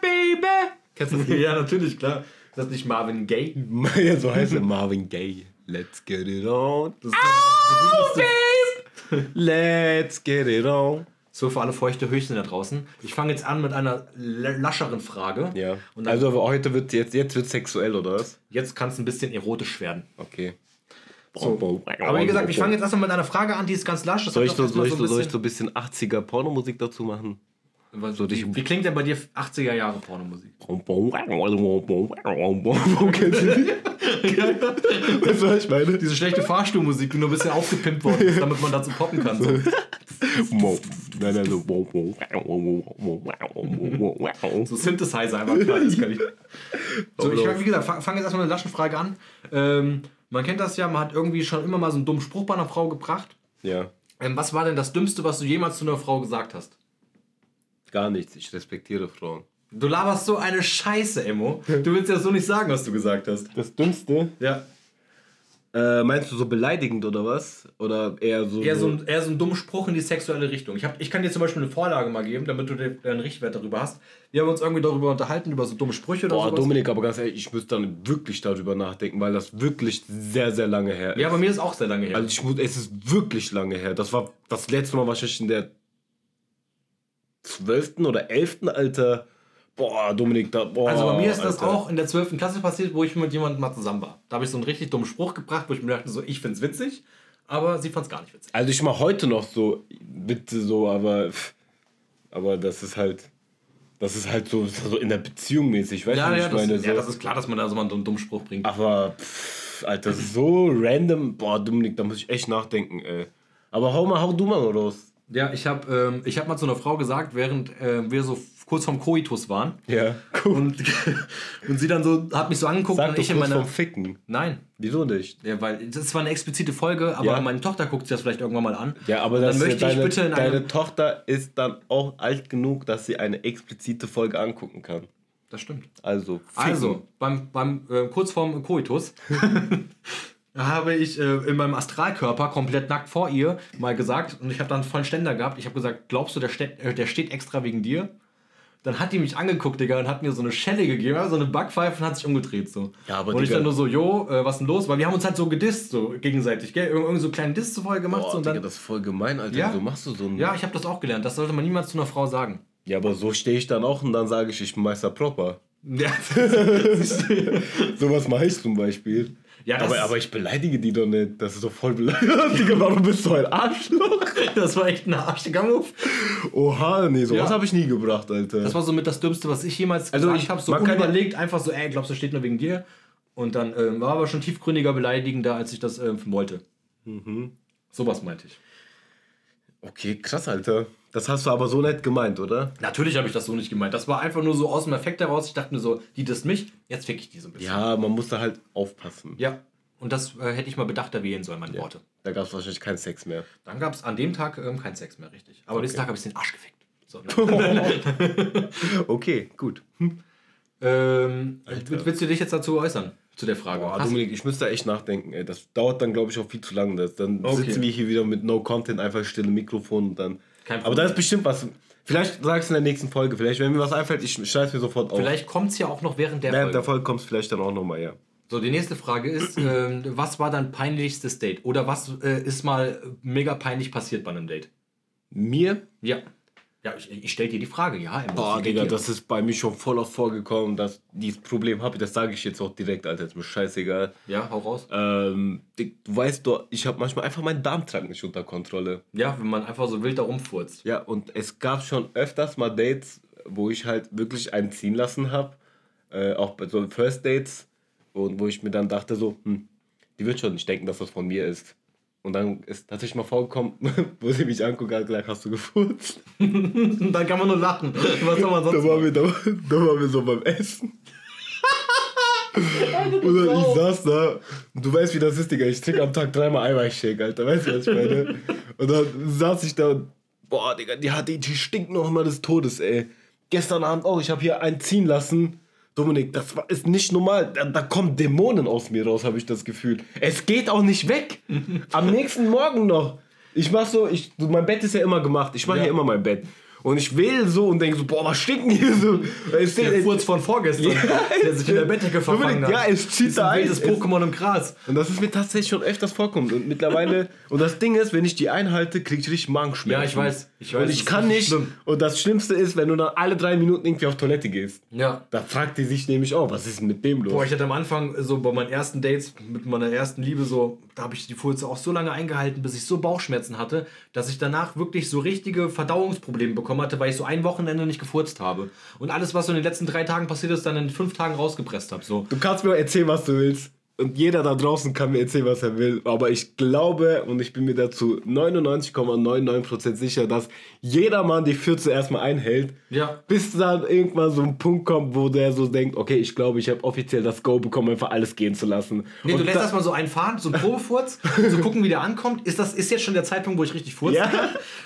baby. Kennst du das? ja, natürlich, klar. Ist das nicht Marvin Gaye? Ja, so heißt er Marvin Gaye. Let's get it on. Das ist doch- babe. Let's get it on. So für alle feuchte Höchsten da draußen. Ich fange jetzt an mit einer lascheren Frage. Ja. Und dann, Also aber heute wird jetzt, jetzt wird sexuell, oder was? jetzt kann es ein bisschen erotisch werden. Okay. So. Aber wie gesagt, ich fange jetzt erstmal mit einer Frage an, die ist ganz lasch. Soll ich, so, soll, ich so, soll ich so ein bisschen 80er Pornomusik dazu machen? So dich- wie, wie klingt denn bei dir 80er Jahre Pornomusik? Kennst du die? Weißt du, was ich meine? Diese schlechte Fahrstuhlmusik, die nur ein bisschen aufgepimpt worden ist, damit man dazu poppen kann. So. Nein, nein, so. So Synthesizer einfach klar, das kann ich. So, ich wie gesagt, fange fang jetzt erstmal eine Laschenfrage an. Ähm, man kennt das ja, man hat irgendwie schon immer mal so einen dummen Spruch bei einer Frau gebracht. Ja, Ähm, was war denn das Dümmste, was du jemals zu einer Frau gesagt hast? Gar nichts. Ich respektiere Frauen. Du laberst so eine Scheiße, Emo. Du willst ja so nicht sagen, was du gesagt hast. Das Dümmste? Ja. Äh, meinst du so beleidigend oder was? Oder eher so. Eher so, ein, eher so ein dummer Spruch in die sexuelle Richtung. Ich, hab, ich kann dir zum Beispiel eine Vorlage mal geben, damit du den, einen Richtwert darüber hast. Wir haben uns irgendwie darüber unterhalten, über so dumme Sprüche oder Boah, sowas. Dominik, aber ganz ehrlich, ich müsste dann wirklich darüber nachdenken, weil das wirklich sehr, sehr lange her ist. Ja, bei mir ist auch sehr lange her. Also ich muss, es ist wirklich lange her. Das war das letzte Mal wahrscheinlich in der 12. oder 11. Alter. Boah, Dominik, da. Boah, Also bei mir ist das Alter. auch in der 12. Klasse passiert, wo ich mit jemandem mal zusammen war. Da habe ich so einen richtig dummen Spruch gebracht, wo ich mir dachte, so, ich find's witzig, aber sie fand's gar nicht witzig. Also ich mache heute noch so, bitte so, aber. Aber das ist halt. Das ist halt so, so in der Beziehung mäßig, weißt du, wie ich das, meine? ja, so. das ist klar, dass man da so mal einen dummen Spruch bringt. Aber, pff, Alter, so random. Boah, Dominik, da muss ich echt nachdenken, ey. Aber hau mal, hau du mal raus. Ja, ich habe ähm, ich hab mal zu einer Frau gesagt, während äh, wir so kurz vorm Koitus waren. Ja, cool. Und, und sie dann so, hat mich so angeguckt Sag und doch ich in meiner. vom Ficken. Nein. Wieso nicht? Ja, weil das war eine explizite Folge, aber Ja. meine Tochter guckt sich das vielleicht irgendwann mal an. Ja, aber dann möchte deine, ich bitte in deine. Tochter ist dann auch alt genug, dass sie eine explizite Folge angucken kann. Das stimmt. Also, ficken. Also, beim, beim äh, kurz vorm Koitus habe ich äh, in meinem Astralkörper komplett nackt vor ihr mal gesagt und ich habe dann vollen Ständer gehabt. Ich habe gesagt, glaubst du, der steht, äh, der steht extra wegen dir? Dann hat die mich angeguckt, Digga, und hat mir so eine Schelle gegeben, so eine Backpfeife und hat sich umgedreht so. Ja, aber und ich Digga- dann nur so, jo, äh, was denn los? Weil wir haben uns halt so gedisst, so gegenseitig, gell? Irgend, irgend so einen kleinen Diss zuvor gemacht. Boah, so, und Digga, dann, das ist voll gemein, Alter. Ja. Wieso machst du so ein... ja, ich habe das auch gelernt. Das sollte man niemals zu einer Frau sagen. Ja, aber so stehe ich dann auch und dann sage ich, ich bin Meister Proper. Ja, Sowas mache ich zum Beispiel. Ja, aber, aber ich beleidige die doch nicht. Das ist doch voll beleidigend. Warum bist du ein Arschloch? das war echt ein arschiger Move. Oha, nee, sowas Ja. habe ich nie gebracht, Alter. Das war so mit das Dümmste, was ich jemals Also gesagt ich- habe. So kann ja- einfach so, ey, glaubst du, das steht nur wegen dir? Und dann ähm, war aber schon tiefgründiger beleidigender, als ich das ähm, wollte. Mhm. Sowas meinte ich. okay, krass, Alter. Das hast du aber so nett gemeint, oder? Natürlich habe ich das so nicht gemeint. Das war einfach nur so aus dem Effekt heraus. Ich dachte mir so, die disst mich, jetzt fick ich die so ein bisschen. Ja, man muss da halt aufpassen. Ja. Und das äh, hätte ich mal bedachter wählen sollen, meine Worte. Da gab es wahrscheinlich keinen Sex mehr. Dann gab es an dem Tag ähm, keinen Sex mehr, richtig. Aber diesen Tag habe ich den Arsch gefickt. So, ne? okay, gut. ähm, willst du dich jetzt dazu äußern? Zu der Frage? Boah, Dominik, ich müsste da echt nachdenken, ey. Das dauert dann, glaube ich, auch viel zu lange. Dann Okay. sitzen wir hier wieder mit No Content, einfach stille Mikrofon und dann. Kein Aber da ist bestimmt was. Vielleicht sagst du in der nächsten Folge. Vielleicht, wenn mir was einfällt, ich schreibe es mir sofort auf. Vielleicht kommt es ja auch noch während der Während Folge. der Folge kommt es vielleicht dann auch nochmal, ja. So, die nächste Frage ist, ähm, was war dein peinlichstes Date? Oder was äh, ist mal mega peinlich passiert bei einem Date? Mir? Ja. Ja, ich, ich stell dir die Frage, ja. Boah, Digga, das ist bei mir schon voll oft vorgekommen, dass dieses Problem habe. Das sage ich jetzt auch direkt, Alter. Ist mir scheißegal. Ja, hau raus. Ähm, du weißt doch, ich habe manchmal einfach meinen Darmtrakt nicht unter Kontrolle. Ja, wenn man einfach so wild da rumfurzt. Ja, und es gab schon öfters mal Dates, wo ich halt wirklich einen ziehen lassen habe. Äh, auch bei so First Dates. Und wo ich mir dann dachte so, hm, die wird schon nicht denken, dass das von mir ist. Und dann ist tatsächlich mal vorgekommen, wo sie mich anguckt, hat gesagt, hast du gefurzt? dann kann man nur lachen. Was soll man Da sonst waren wir, da, da waren wir so beim Essen. Und dann, ich saß da und du weißt, wie das ist, Digga. Ich trinke am Tag dreimal Eiweißshake, Alter. Weißt du, was ich meine? Und dann saß ich da und, boah, Digga, die, die stinkt noch immer des Todes, ey. Gestern Abend auch, ich habe hier einen ziehen lassen. Dominik, das war, ist nicht normal. Da, da kommen Dämonen aus mir raus, habe ich das Gefühl. Es geht auch nicht weg. Am nächsten Morgen noch. Ich mach so, ich, mein Bett ist ja immer gemacht. Ich mache Ja. ja immer mein Bett. Und ich will so und denke so, boah, was stinken hier so? Es, Der Furz von vorgestern, der sich in der Bettdecke verfangen hat. Ja, es zieht ist da ein Es- Pokémon im Gras. Und das ist mir tatsächlich schon öfters vorkommt. Und mittlerweile, und das Ding ist, wenn ich die einhalte, kriege ich richtig Magenschmerzen. Ja, ich weiß. Ich weiß, Und das ich ist kann nicht. schlimm. Und das Schlimmste ist, wenn du dann alle drei Minuten irgendwie auf Toilette gehst. Ja. Da fragt die sich nämlich auch, was ist denn mit dem los? Boah, ich hatte am Anfang so bei meinen ersten Dates mit meiner ersten Liebe so, da habe ich die Furze auch so lange eingehalten, bis ich so Bauchschmerzen hatte, dass ich danach wirklich so richtige Verdauungsprobleme bekommen hatte, weil ich so ein Wochenende nicht gefurzt habe. Und alles, was so in den letzten drei Tagen passiert ist, dann in fünf Tagen rausgepresst habe. So. Du kannst mir erzählen, was du willst. Und jeder da draußen kann mir erzählen, was er will. Aber ich glaube und ich bin mir dazu 99,99% sicher, dass jeder Mann die Fürze erstmal einhält. Ja. Bis dann irgendwann so ein Punkt kommt, wo der so denkt, okay, ich glaube, ich habe offiziell das Go bekommen, einfach alles gehen zu lassen. Nee, du Und lässt da- erstmal so einen fahren, so einen Probefurz, so gucken, wie der ankommt. Ist das ist jetzt schon der Zeitpunkt, wo ich richtig furze? Ja.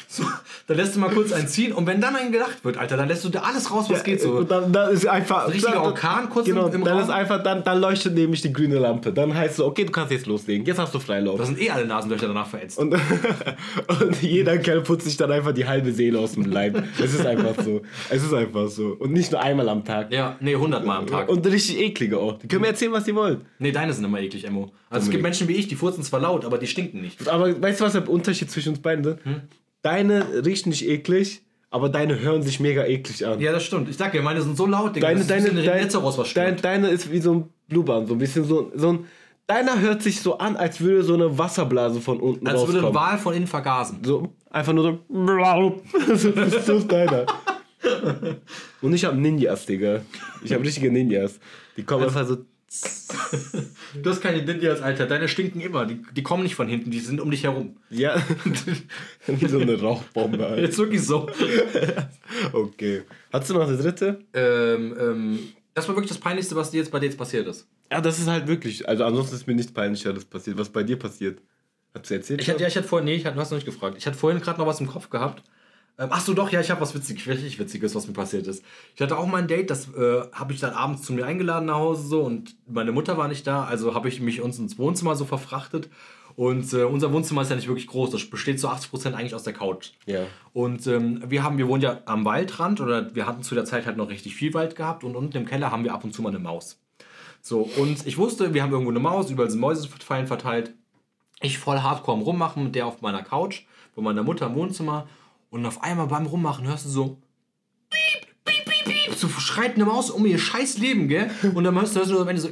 So, dann lässt du mal kurz einen ziehen und wenn dann ein gelacht wird, Alter, dann lässt du da alles raus, was geht so. Dann, dann ist einfach. richtiger dann- Orkan kurz genau, im- im dann Raum. ist einfach, dann, dann leuchtet nämlich die grüne Lampe. Dann heißt es, okay, du kannst jetzt loslegen. Jetzt hast du Freilauf. Da sind eh alle Nasenlöcher danach verätzt. Und, und jeder Kerl putzt sich dann einfach die halbe Seele aus dem Leib. Es ist einfach so. Es ist einfach so. Und nicht nur einmal am Tag. ja, nee, 100 Mal am Tag. Und richtig eklige auch. Die können mir erzählen, was die wollen. Nee, deine sind immer eklig, Emmo. Also es Dominik. gibt Menschen wie ich, die furzen zwar laut, aber die stinken nicht. Aber weißt du, was der Unterschied zwischen uns beiden ist? Hm? Deine riechen nicht eklig, aber deine hören sich mega eklig an. Ja, das stimmt. Ich sag ja, meine sind so laut, Digga. deine, das deine, ist deine, Netze raus, was deine, ist wie so ein Blubbern, so ein bisschen so, so ein. Deiner hört sich so an, als würde so eine Wasserblase von unten Als würde ein rauskommen. Wal von innen vergasen. So, einfach nur so. so ist deiner. Und ich habe Ninjas, Digga. Ich habe richtige Ninjas. Die kommen Also einfach so. Du hast keine Ninjas, Alter. Deine stinken immer. Die, die kommen nicht von hinten, die sind um dich herum. Ja. wie so eine Rauchbombe. Alter. Jetzt wirklich so. Okay. Hast du noch eine dritte? ähm, ähm, das war wirklich das Peinlichste, was dir jetzt bei dir jetzt passiert ist. Ja, das ist halt wirklich. Also, ansonsten ist mir nichts peinlicheres passiert. Was bei dir passiert? Hast du erzählt? Ich hatte, ja, ich hatte vorhin, nee, ich hatte, du hast noch nicht gefragt. Ich hatte vorhin gerade noch was im Kopf gehabt. Ähm, ach so, doch, ja, ich habe was witzig, richtig Witziges, was mir passiert ist. Ich hatte auch mal ein Date, das äh, habe ich dann abends zu mir eingeladen nach Hause so und meine Mutter war nicht da, also habe ich mich uns ins Wohnzimmer so verfrachtet. Und äh, unser Wohnzimmer ist ja nicht wirklich groß, das besteht zu 80% eigentlich aus der Couch. Ja. Und ähm, wir haben, wir wohnen ja am Waldrand oder wir hatten zu der Zeit halt noch richtig viel Wald gehabt und unten im Keller haben wir ab und zu mal eine Maus. So, und ich wusste, wir haben irgendwo eine Maus, überall sind Mäusefallen verteilt. Ich voll hardcore Rummachen mit der auf meiner Couch, bei meiner Mutter im Wohnzimmer. Und auf einmal beim Rummachen hörst du so. Piep, piep, piep, piep. So schreit eine Maus um ihr scheiß Leben, gell? Und dann hörst du hörst du am Ende so.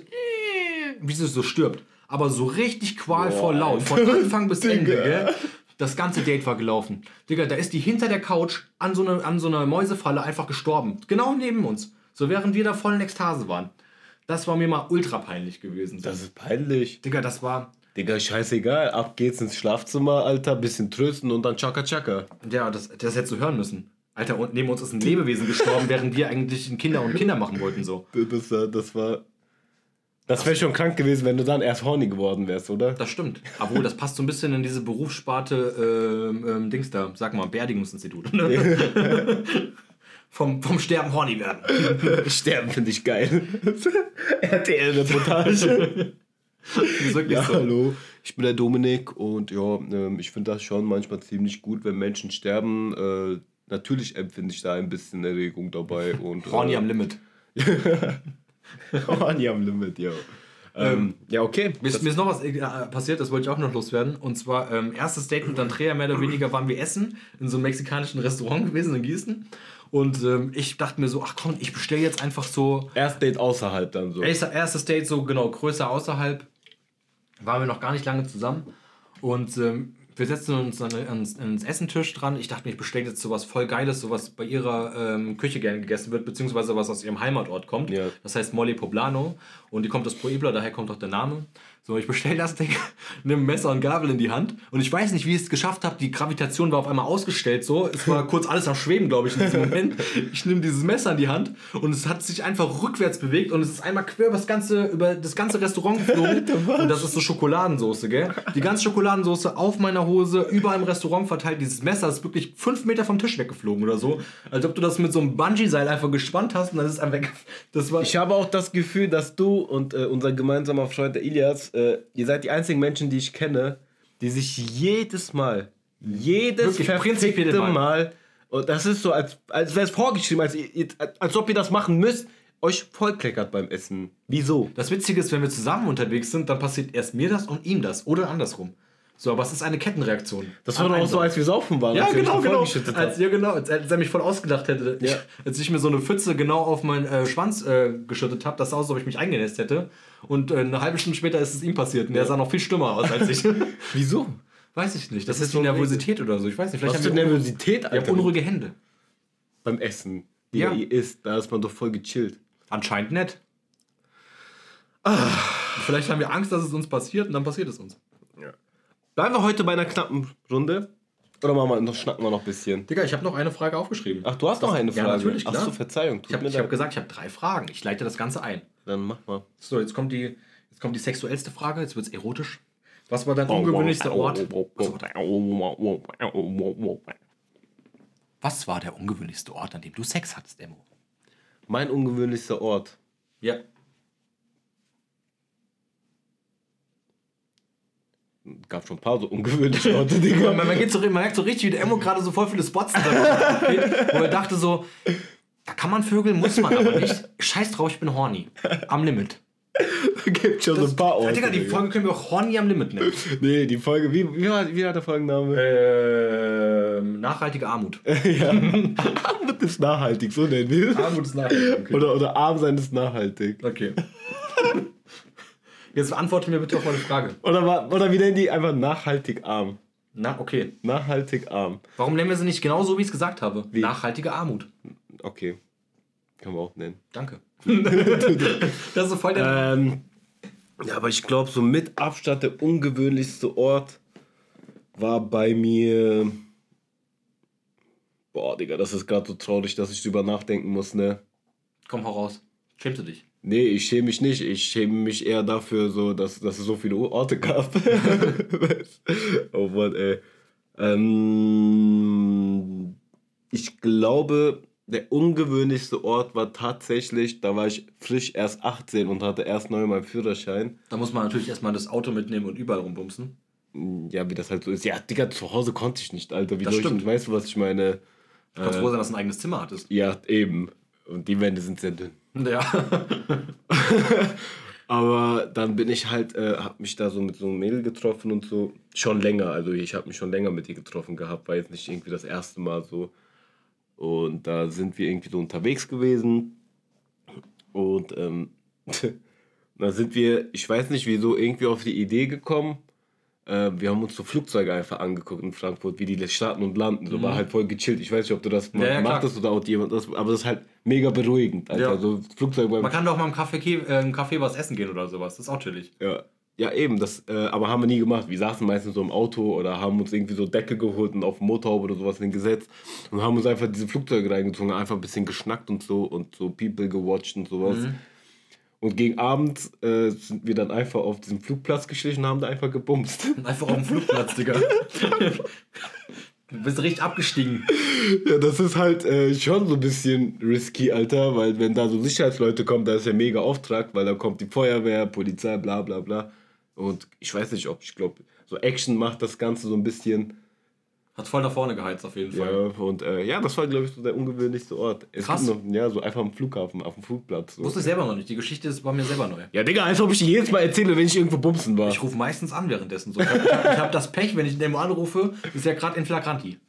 Wie sie so stirbt. Aber so richtig qualvoll laut. Von. Anfang bis Ende, gell? Das ganze Date war gelaufen. Digga, da ist die hinter der Couch an so, eine, an so einer Mäusefalle einfach gestorben. Genau neben uns. So während wir da voll in Ekstase waren. Das war mir mal ultra peinlich gewesen. Das ist peinlich. Digga, das war. Digga, scheißegal. Ab geht's ins Schlafzimmer, Alter. Bisschen trösten und dann Chaka Chaka. Ja, das, das hättest du hören müssen. Alter, und neben uns ist ein Lebewesen gestorben, während wir eigentlich ein Kinder und Kinder machen wollten so. Das, war- das war. Das wäre schon krank gewesen, wenn du dann erst horny geworden wärst, oder? Das stimmt. Obwohl, das passt so ein bisschen in diese Berufssparte ähm, ähm, Dings da, sag mal, Beerdigungsinstitut. Ne? vom, vom Sterben horny werden. Sterben finde ich geil. RTL-Reportage. Ja, so. hallo. Ich bin der Dominik und ja, ähm, ich finde das schon manchmal ziemlich gut, wenn Menschen sterben. Äh, natürlich empfinde ich da ein bisschen Erregung dabei. Und, Horny äh, am Limit. Horny am Limit, ja. Ähm, ja, okay. Mir ist, mir ist noch was äh, passiert, das wollte ich auch noch loswerden. Und zwar, ähm, erstes Date mit Andrea, mehr oder weniger waren wir essen in so einem mexikanischen Restaurant gewesen in Gießen. Und ähm, ich dachte mir so, ach komm, ich bestelle jetzt einfach so Erst Date außerhalb dann so. Erster, erstes Date so genau größer außerhalb. Waren wir noch gar nicht lange zusammen. Und ähm, wir setzen uns dann ans, ans Essentisch dran. Ich dachte mir, ich bestelle jetzt sowas voll Geiles, sowas bei ihrer ähm, Küche gerne gegessen wird, beziehungsweise was aus ihrem Heimatort kommt. Ja. Das heißt Molly Poblano. Und die kommt aus Puebla, daher kommt auch der Name. So, ich bestelle das Ding, nehme Messer und Gabel in die Hand. Und ich weiß nicht, wie ich es geschafft habe. Die Gravitation war auf einmal ausgestellt. So, es war kurz alles am Schweben, glaube ich, in diesem Moment. Ich nehme dieses Messer in die Hand und es hat sich einfach rückwärts bewegt und es ist einmal quer über das ganze, über das ganze Restaurant geflogen. und das ist so Schokoladensoße, gell? Die ganze Schokoladensoße auf meiner Hose, überall im Restaurant verteilt. Dieses Messer ist wirklich fünf Meter vom Tisch weggeflogen oder so. Als ob du das mit so einem Bungee-Seil einfach gespannt hast und dann ist es einfach weg. Das war. Ich habe auch das Gefühl, dass du und äh, unser gemeinsamer Freund der Ilias, äh, ihr seid die einzigen Menschen, die ich kenne, die sich jedes Mal, jedes Wirklich, verfickte Mal. Mal, und das ist so, als, als wäre es vorgeschrieben, als, als ob ihr das machen müsst, euch vollkleckert beim Essen. Wieso? Das Witzige ist, wenn wir zusammen unterwegs sind, dann passiert erst mir das und ihm das oder andersrum. So, aber es ist eine Kettenreaktion. Das war doch auch so, als wir saufen waren. Ja, genau, genau. Als, ja, genau. Als, als er mich voll ausgedacht hätte. Ja. Als ich mir so eine Pfütze genau auf meinen äh, Schwanz äh, geschüttet habe, das sah aus, als ob ich mich eingenässt hätte. Und äh, eine halbe Stunde später ist es ihm passiert. Und der sah noch viel schlimmer aus als ich. Wieso? weiß ich nicht. Das, Das ist die Nervosität oder so. Ich weiß nicht. Vielleicht Was für Nervosität, Alter, haben unruhige Hände. beim Essen. Die Ja. ja. ihr isst, da ist man doch voll gechillt. Anscheinend nicht. Ah. Vielleicht haben wir Angst, dass es uns passiert und dann passiert es uns. Bleiben wir heute bei einer knappen Runde? Oder machen wir noch, schnacken wir noch ein bisschen? Digga, ich habe noch eine Frage aufgeschrieben. Ach, du hast noch eine Ja, Frage. natürlich, Ach klar. so, Verzeihung. Ich habe ich hab gesagt, ich habe drei Fragen. Ich leite das Ganze ein. Dann mach mal. So, jetzt kommt die, jetzt kommt die sexuellste Frage. Jetzt wird es erotisch. Was war dein ungewöhnlichster Ort? Achso, warte. Was war der ungewöhnlichste Ort, an dem du Sex hattest, Emo? Mein ungewöhnlichster Ort. Ja. Gab schon ein paar so ungewöhnliche Orte, Digga. Man, man, so, man merkt so richtig, wie der Emo gerade so voll viele Spots hat, wo er dachte so, da kann man vögeln, muss man aber nicht. Scheiß drauf, ich bin horny. Am Limit. Gibt schon so ein paar Orte. Digga, die. Folge können wir auch horny am Limit nennen. Nee, die Folge, wie, wie, war, wie war der Folgenname? Ähm, nachhaltige Armut. ja. Armut ist nachhaltig, so nennen wir es. Armut ist nachhaltig. Okay. Oder, oder arm sein ist nachhaltig. okay. Jetzt antworte mir bitte auf meine Frage. Oder, oder wie nennen die einfach nachhaltig arm? Na, okay. Nachhaltig arm. Warum nennen wir sie nicht genau so, wie ich es gesagt habe? Nachhaltige Armut. Okay. Kann man auch nennen. Danke. das ist so voll der. Ähm, ja, aber ich glaube, so mit Abstand der ungewöhnlichste Ort war bei mir. Boah, Digga, das ist gerade so traurig, dass ich drüber nachdenken muss, ne? Komm, hau raus. Schämst du dich? Nee, ich schäme mich nicht. Ich schäme mich eher dafür, so, dass, dass es so viele Orte gab. oh Mann, ey. Ähm, ich glaube, der ungewöhnlichste Ort war tatsächlich, da war ich frisch erst 18 und hatte erst neu meinen Führerschein. Da muss man natürlich erstmal das Auto mitnehmen und überall rumbumsen. Ja, wie das halt so ist. Ja, Digga, zu Hause konnte ich nicht, Alter. Wie Das soll ich stimmt. denn, weißt du, was ich meine? Du kannst froh sein, dass du ein eigenes Zimmer hattest. Ja, eben. Und die Wände sind sehr dünn. Ja. Aber dann bin ich halt, äh, hab mich da so mit so einem Mädel getroffen und so. Schon länger, also ich habe mich schon länger mit ihr getroffen gehabt, war jetzt nicht irgendwie das erste Mal so. Und da sind wir irgendwie so unterwegs gewesen. Und ähm, da sind wir, ich weiß nicht wieso, irgendwie auf die Idee gekommen. Äh, wir haben uns so Flugzeuge einfach angeguckt in Frankfurt, wie die starten und landen. So war halt voll gechillt. Ich weiß nicht, ob du das mal Mhm. Ja, ja, gemacht klar. hast oder auch jemand das, aber das ist halt mega beruhigend. Alter. Ja. So Flugzeug Man kann doch mal im Café, äh, im Café was essen gehen oder sowas. Das ist auch chillig. Ja, ja eben, das, äh, aber haben wir nie gemacht. Wir saßen meistens so im Auto oder haben uns irgendwie so Decke geholt und auf Motorhaube oder sowas hingesetzt und haben uns einfach diese Flugzeuge reingezogen, einfach ein bisschen geschnackt und so und so People gewatcht und sowas. Und gegen Abend äh, sind wir dann einfach auf diesem Flugplatz geschlichen und haben da einfach gebumst. Einfach auf dem Flugplatz, Digga. Du bist richtig abgestiegen. ja, das ist halt äh, schon so ein bisschen risky, Alter, weil wenn da so Sicherheitsleute kommen, da ist ja mega Auftrag, weil da kommt die Feuerwehr, Polizei, bla bla bla. Und ich weiß nicht, ob ich glaube, so Action macht das Ganze so ein bisschen. Hat voll nach vorne geheizt auf jeden Fall. Ja, und äh, ja, das war, glaube ich, so der ungewöhnlichste Ort. Es Krass. Noch, ja, so einfach am Flughafen, auf dem Flugplatz. So. Wusste ich selber noch nicht. Die Geschichte ist, war mir selber neu. Ja, Digga, als ob ich die jedes Mal erzähle, wenn ich irgendwo bumsen war. Ich rufe meistens an währenddessen. So. Ich habe hab, das Pech, wenn ich den anrufe, ist er gerade in Flagranti.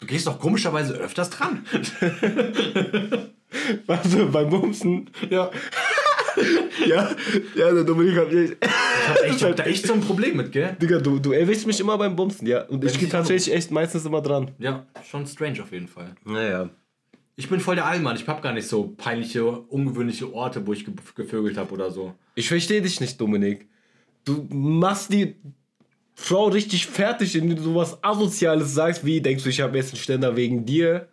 Du gehst doch komischerweise öfters dran. Also beim Bumsen. Ja. Ja, ja, der Dominik hat mich. Ich hab, echt, ich hab da echt so ein Problem mit, gell? Digga, du, du erwischst mich immer beim Bumsen, ja. Und ich ich gehe tatsächlich echt meistens immer dran. Ja, schon strange auf jeden Fall. Naja. Ich bin voll der Allmann. Ich hab gar nicht so peinliche, ungewöhnliche Orte, wo ich ge gevögelt habe oder so. Ich verstehe dich nicht, Dominik. Du machst die Frau richtig fertig, indem du sowas Asoziales sagst, wie denkst du, ich habe jetzt einen Ständer wegen dir,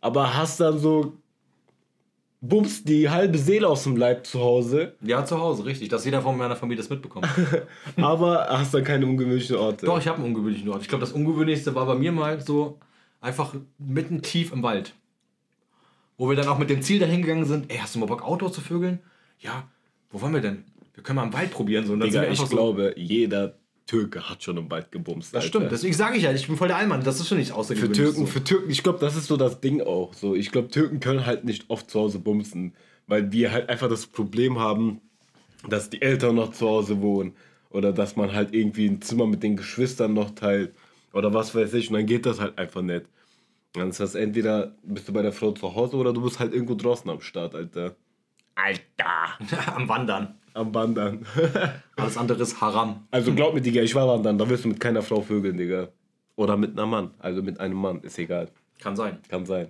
aber hast dann so bummst die halbe Seele aus dem Leib zu Hause, Ja, zu Hause, richtig. Dass jeder von meiner Familie das mitbekommt. aber hast dann keine ungewöhnlichen Orte. Doch, ich habe einen ungewöhnlichen Ort. Ich glaube, das Ungewöhnlichste war bei mir mal so einfach mitten tief im Wald. Wo wir dann auch mit dem Ziel dahin gegangen sind, ey, hast du mal Bock, Auto zu vögeln? Ja, wo wollen wir denn? Wir können mal im Wald probieren. So. Und dann Digga, ich so- glaube, jeder Türke hat schon im Wald gebumst. Das Alter. stimmt, deswegen sage ich ja, ich bin voll der Allmann. Das ist schon nicht Für außergewöhnlich. Türken, so. für Türken, ich glaube, das ist so das Ding auch. So, ich glaube, Türken können halt nicht oft zu Hause bumsen, weil wir halt einfach das Problem haben, dass die Eltern noch zu Hause wohnen oder dass man halt irgendwie ein Zimmer mit den Geschwistern noch teilt oder was weiß ich und dann geht das halt einfach nicht. Dann ist das entweder bist du bei der Frau zu Hause oder du bist halt irgendwo draußen am Start, Alter. Alter! Am Wandern. Am Wandern. Alles andere ist Haram. also glaub mir, Digga, ich war wandern, da wirst du mit keiner Frau vögeln, Digga. Oder mit einem Mann, also mit einem Mann, ist egal. Kann sein. Kann sein.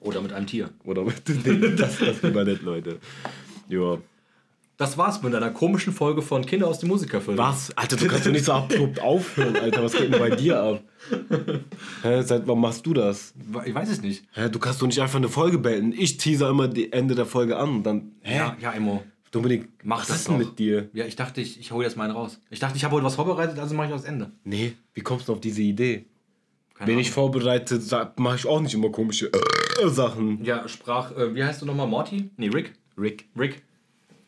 Oder mit einem Tier. Oder mit nee, das, das lieber nicht, Leute. Ja. Das war's mit einer komischen Folge von Kinder aus dem Musikerfilm. Was? Alter, du kannst doch nicht so abrupt aufhören, Alter. Was geht denn bei dir ab? Hä, seit wann machst du das? Ich weiß es nicht. Hä, du kannst doch nicht einfach eine Folge beenden. Ich teaser immer die Ende der Folge an und dann. Hä? Ja, ja, Emo. Dominik, Mach was das denn mit dir? Ja, ich dachte, ich, ich hole jetzt meinen raus. Ich dachte, ich habe heute was vorbereitet, also mache ich das Ende. Nee, wie kommst du auf diese Idee? Bin ich vorbereitet, mache ich auch nicht immer komische äh, Sachen. Ja, sprach, äh, wie heißt du nochmal? Morty? Nee, Rick? Rick. Rick?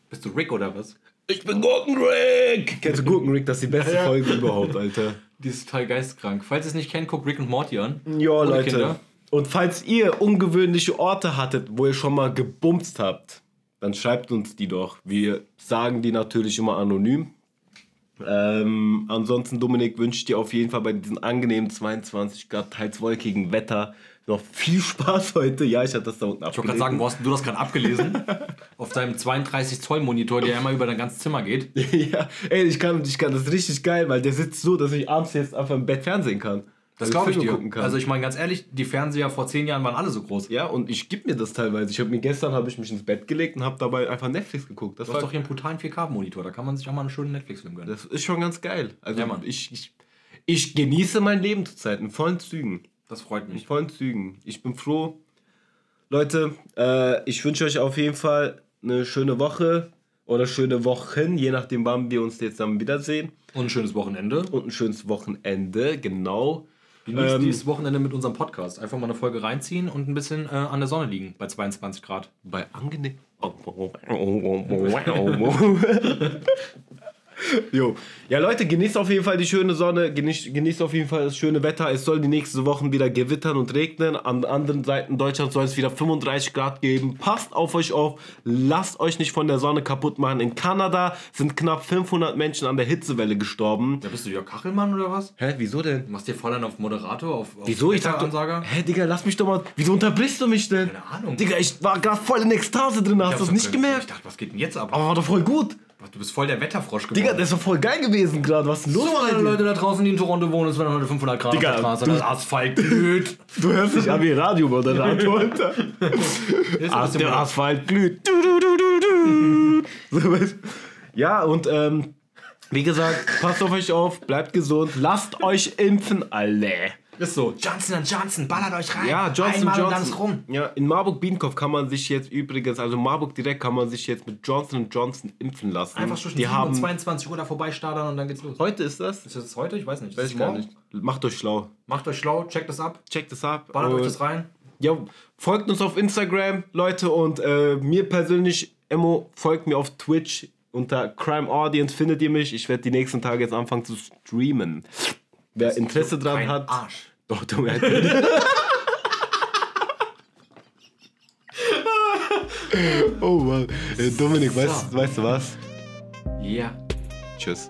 Bist du Rick oder was? Ich bin Gurkenrick! Kennst du Gurkenrick? Das ist die beste Ja. Folge überhaupt, Alter. Die ist total geisteskrank. Falls ihr es nicht kennt, guckt Rick und Morty an. Ja, Leute. Kinder. Und falls ihr ungewöhnliche Orte hattet, wo ihr schon mal gebumst habt, dann schreibt uns die doch. Wir sagen die natürlich immer anonym. Ähm, ansonsten, Dominik, wünsche ich dir auf jeden Fall bei diesem angenehmen 22 Grad, teils wolkigen Wetter noch viel Spaß heute. Ja, ich hatte das da unten Ich wollte gerade sagen, wo hast du das gerade abgelesen? Auf deinem 32 Zoll Monitor, der einmal über dein ganzes Zimmer geht. ja, ey, ich kann, ich kann das ist richtig geil, weil der sitzt so, dass ich abends jetzt einfach im Bett Fernsehen kann. Das Also glaube ich dir. Also ich meine ganz ehrlich, die Fernseher vor zehn Jahren waren alle so groß. ja, und ich gebe mir das teilweise. Ich habe mir gestern habe ich mich ins Bett gelegt und habe dabei einfach Netflix geguckt. Das Du war hast doch hier einen brutalen 4K-Monitor, da kann man sich auch mal einen schönen Netflix-Film gönnen. Das ist schon ganz geil. Also Ja, Mann. ich, ich, ich genieße mein Leben zurzeit in vollen Zügen. Das freut In mich. vollen Zügen. Ich bin froh. Leute, äh, ich wünsche euch auf jeden Fall eine schöne Woche oder schöne Wochen, je nachdem, wann wir uns jetzt dann wiedersehen. Und ein schönes Wochenende. Und ein schönes Wochenende, genau. Genießt Ähm, dieses Wochenende mit unserem Podcast. Einfach mal eine Folge reinziehen und ein bisschen äh, an der Sonne liegen bei 22 Grad. Bei angenehm. Jo. Ja, Leute, genießt auf jeden Fall die schöne Sonne, genießt, genießt auf jeden Fall das schöne Wetter. Es soll die nächsten Wochen wieder gewittern und regnen. An anderen Seiten Deutschlands soll es wieder 35 Grad geben. Passt auf euch auf, lasst euch nicht von der Sonne kaputt machen. In Kanada sind knapp 500 Menschen an der Hitzewelle gestorben. Ja, bist du Jörg Kachelmann oder was? Hä, wieso denn? Du machst dir voll einen auf Moderator, auf, auf Wieso? Ich dachte, Ansager? hä, Digga, lass mich doch mal. Wieso unterbrichst du mich denn? Keine Ahnung. Digga, ich war gerade voll in Ekstase drin, hast du das nicht Ich gemerkt? dachte, was geht denn jetzt ab? Aber war doch voll gut. Du bist voll der Wetterfrosch geworden. Digga, das ist doch voll geil gewesen gerade. Was ist denn los? so, alle? Leute da draußen, die in Toronto wohnen, es werden heute 500 Grad Digga, auf der Straße. du- Das Asphalt glüht. Du hörst dich an wie Radiomoderator, bisschen der. Asphalt glüht. Du, du, du, du, du. Ja, und ähm, wie gesagt, passt auf euch auf, bleibt gesund, lasst euch impfen, alle. Ist so. Johnson Johnson, ballert euch rein. Ja, Johnson Einmal Johnson. und dann rum. Ja, in Marburg Biedenkopf kann man sich jetzt übrigens, also Marburg direkt kann man sich jetzt mit Johnson Johnson impfen lassen. Einfach zwischen Die 7 und haben 22 Uhr da vorbeistartern und dann geht's los. heute ist das? Ist das heute? Ich weiß nicht. Weiß ich das gar nicht. Macht euch schlau. Macht euch schlau, checkt das ab, Checkt es ab. ballert Und- euch das rein. Ja, folgt uns auf Instagram, Leute, und äh, mir persönlich, Emo, folgt mir auf Twitch. Unter Crime Audience findet ihr mich. Ich werde die nächsten Tage jetzt anfangen zu streamen. Wer Interesse dran Kein hat. Arsch. Doch, du merkst. oh Mann. Äh, Dominik, weißt, weißt du was? Ja. Tschüss.